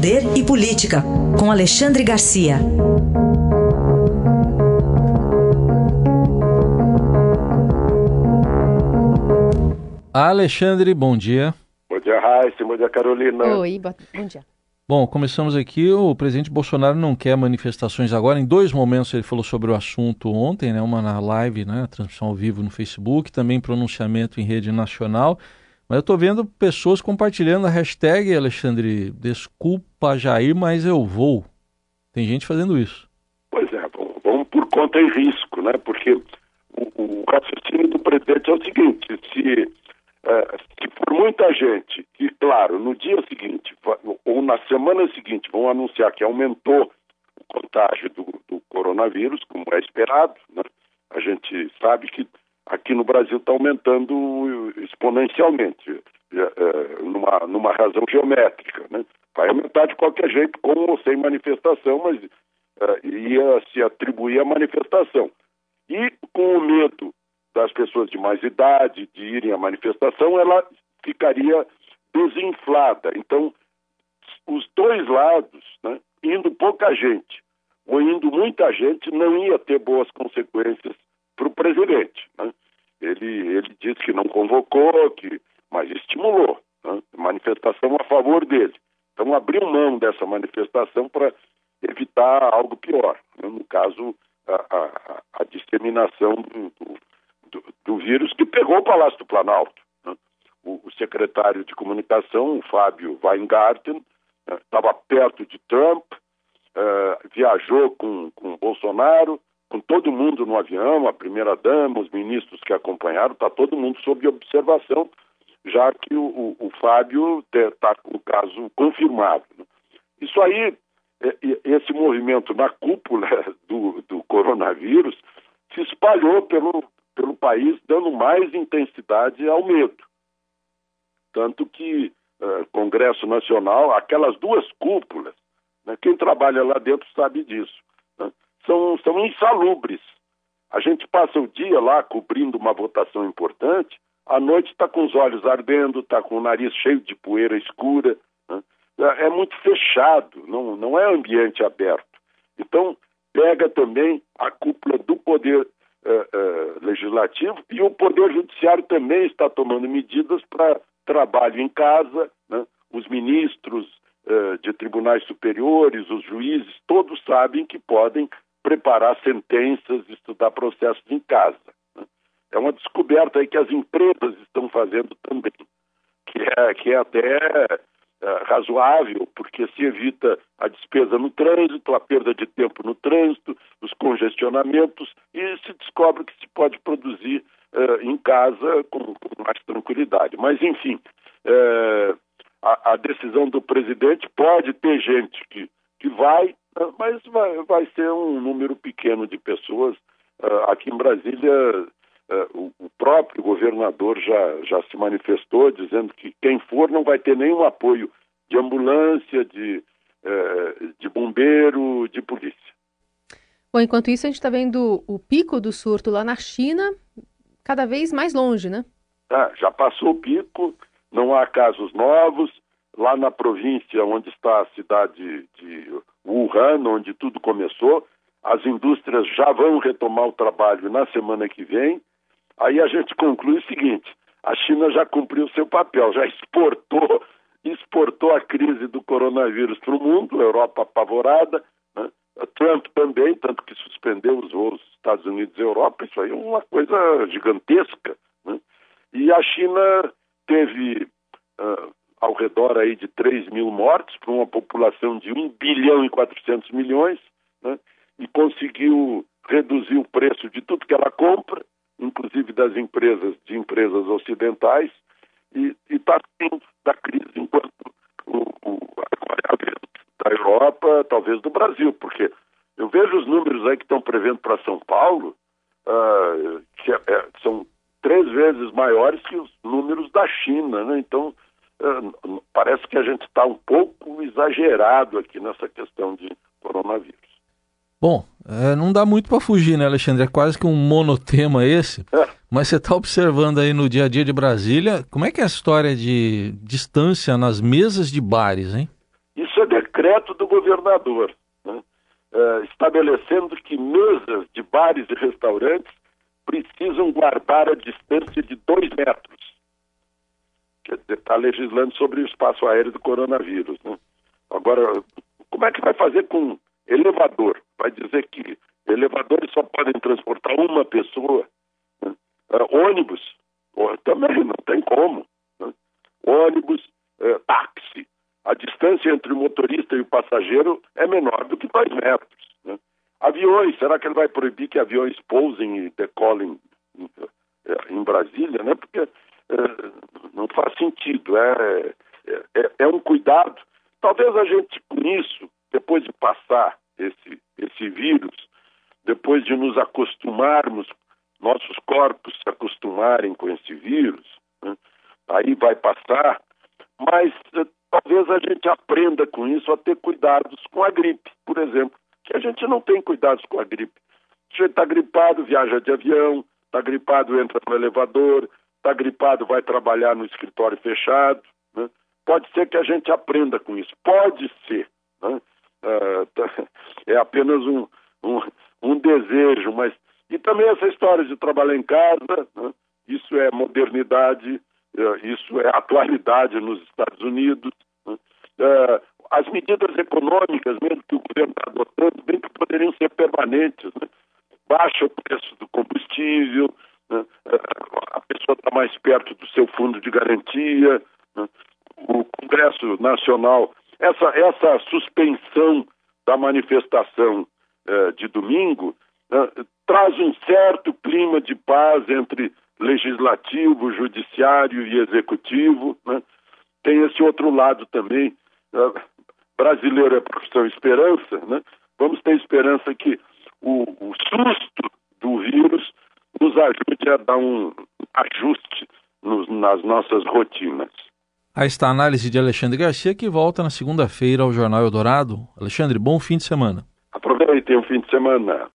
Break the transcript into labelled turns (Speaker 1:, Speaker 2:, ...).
Speaker 1: Poder e Política, com Alexandre Garcia.
Speaker 2: Alexandre, bom dia.
Speaker 3: Bom dia, Raíssa. Bom dia, Carolina.
Speaker 4: Oi, bom dia.
Speaker 2: Bom, começamos aqui. O presidente Bolsonaro não quer manifestações agora. Em dois momentos ele falou sobre o assunto ontem, né? Uma na live, né? Transmissão ao vivo no Facebook, também pronunciamento em rede nacional. Mas eu estou vendo pessoas compartilhando a hashtag, Alexandre, desculpa Jair, mas eu vou. Tem gente fazendo isso.
Speaker 3: Pois é, vamos por conta e risco, né? Porque o, o raciocínio do presidente é o seguinte, se, uh, se muita gente, e claro, no dia seguinte, ou na semana seguinte, vão anunciar que aumentou o contágio do, do coronavírus, como é esperado, né? A gente sabe que aqui no Brasil está aumentando exponencialmente, é, é, numa, numa razão geométrica. Né? Vai aumentar de qualquer jeito, com ou sem manifestação, mas uh, ia se atribuir à manifestação. E com o medo das pessoas de mais idade de irem à manifestação, ela ficaria desinflada. Então, os dois lados, né, indo pouca gente ou indo muita gente, não ia ter boas consequências para o presidente. Né? Ele, ele disse que não convocou, que, mas estimulou. Né? Manifestação a favor dele. Então abriu mão dessa manifestação para evitar algo pior. Né? No caso, a, a, a disseminação do, do, do, vírus que pegou o Palácio do Planalto. Né? O, o, secretário de comunicação, o Fábio Weingarten, estava né? perto de Trump, uh, viajou com, com Bolsonaro, com todo mundo no avião, a primeira-dama, os ministros que acompanharam, está todo mundo sob observação, já que o, o, o Fábio está com o caso confirmado. Né? Isso aí, é, esse movimento na cúpula do, do coronavírus se espalhou pelo, pelo país, dando mais intensidade ao medo. Tanto que uh, Congresso Nacional, aquelas duas cúpulas, né, quem trabalha lá dentro sabe disso são, são insalubres. A gente passa o dia lá cobrindo uma votação importante, à noite está com os olhos ardendo, está com o nariz cheio de poeira escura. Né? É, é muito fechado, não, não é ambiente aberto. Então, pega também a cúpula do poder uh, uh, legislativo e o poder judiciário também está tomando medidas para trabalho em casa, né? os ministros de tribunais superiores, os juízes, todos sabem que podem preparar sentenças, estudar processos em casa. Né? É uma descoberta aí que as empresas estão fazendo também, que é, que é até é, razoável, porque se evita a despesa no trânsito, a perda de tempo no trânsito, os congestionamentos, e se descobre que se pode produzir é, em casa com, com, mais tranquilidade. Mas, enfim, é, a, a decisão do presidente pode ter gente que, que vai mas vai, vai ser um número pequeno de pessoas. Uh, aqui em Brasília, uh, o, próprio governador já, já se manifestou dizendo que quem for não vai ter nenhum apoio de ambulância, de, uh, de bombeiro, de polícia.
Speaker 4: Bom, enquanto isso, a gente está vendo o pico do surto lá na China cada vez mais longe, né?
Speaker 3: Ah, já passou o pico, não há casos novos. Lá na província onde está a cidade de Wuhan, onde tudo começou. As indústrias já vão retomar o trabalho na semana que vem. Aí a gente conclui o seguinte: a China já cumpriu seu papel, já exportou, exportou a crise do coronavírus para o mundo, a Europa apavorada, né? Trump também, tanto que suspendeu os voos Estados Unidos e Europa, isso aí é uma coisa gigantesca. Né? E a China teve uh, ao redor aí de 3 mil mortes para uma população de 1 bilhão e 400 milhões, né? e conseguiu reduzir o preço de tudo que ela compra, inclusive das empresas, de empresas ocidentais, e está saindo da crise enquanto o, o, a vez da Europa, talvez do Brasil, porque eu vejo os números aí que estão prevendo para São Paulo, uh, que é, é, são três vezes maiores que os números da China, né? Então, parece que a gente está um pouco exagerado aqui nessa questão de coronavírus.
Speaker 2: Bom, é, não dá muito para fugir, né, Alexandre? É quase que um monotema esse. É. Mas você está observando aí no dia a dia de Brasília, como é que é a história de distância nas mesas de bares, hein?
Speaker 3: Isso é, de, decreto do governador, né? uh, estabelecendo que mesas de bares e restaurantes precisam guardar a distância de dois metros. Quer dizer, está legislando sobre o espaço aéreo do coronavírus. Né? Agora, como é que vai fazer com elevador? Vai dizer que elevadores só podem transportar uma pessoa? Né? Uh, ônibus? também não tem como. Né? Ônibus, uh, táxi. A distância entre o motorista e o passageiro é menor do que dois metros. Né? Aviões, será que ele vai proibir que aviões pousem e decolem em, em Brasília? Né? Porque não faz sentido. É, é, é, um cuidado. Talvez a gente, com isso, depois de passar esse, esse vírus, depois de nos acostumarmos, nossos corpos se acostumarem com esse vírus, né? aí vai passar, mas eh, talvez a gente aprenda com isso a ter cuidados com a gripe, por exemplo, que a gente não tem cuidados com a gripe. Se está gripado, viaja de avião, está gripado, entra no elevador, está gripado, vai trabalhar no escritório fechado. Né? Pode ser que a gente aprenda com isso. Pode ser. Né? Uh, é apenas um, um, um, desejo, mas. E também essa história de trabalhar em casa, né? isso é modernidade, uh, isso é atualidade nos Estados Unidos. Né? Uh, as medidas econômicas, mesmo que o governo está adotando, bem que poderiam ser permanentes. Né? Baixa o preço do combustível, né? Pessoa está mais perto do seu fundo de garantia, né? o Congresso Nacional, essa, essa suspensão da manifestação eh, de domingo né, traz um certo clima de paz entre legislativo, judiciário e executivo. Né? Tem esse outro lado também. Né? Brasileiro é profissão esperança, né? vamos ter esperança que o, o susto do vírus nos ajude a dar um ajuste nos, nas nossas rotinas.
Speaker 2: Aí está a análise de Alexandre Garcia, que volta na segunda-feira ao Jornal Eldorado. Alexandre, bom fim de semana.
Speaker 3: Aproveitem o fim de semana.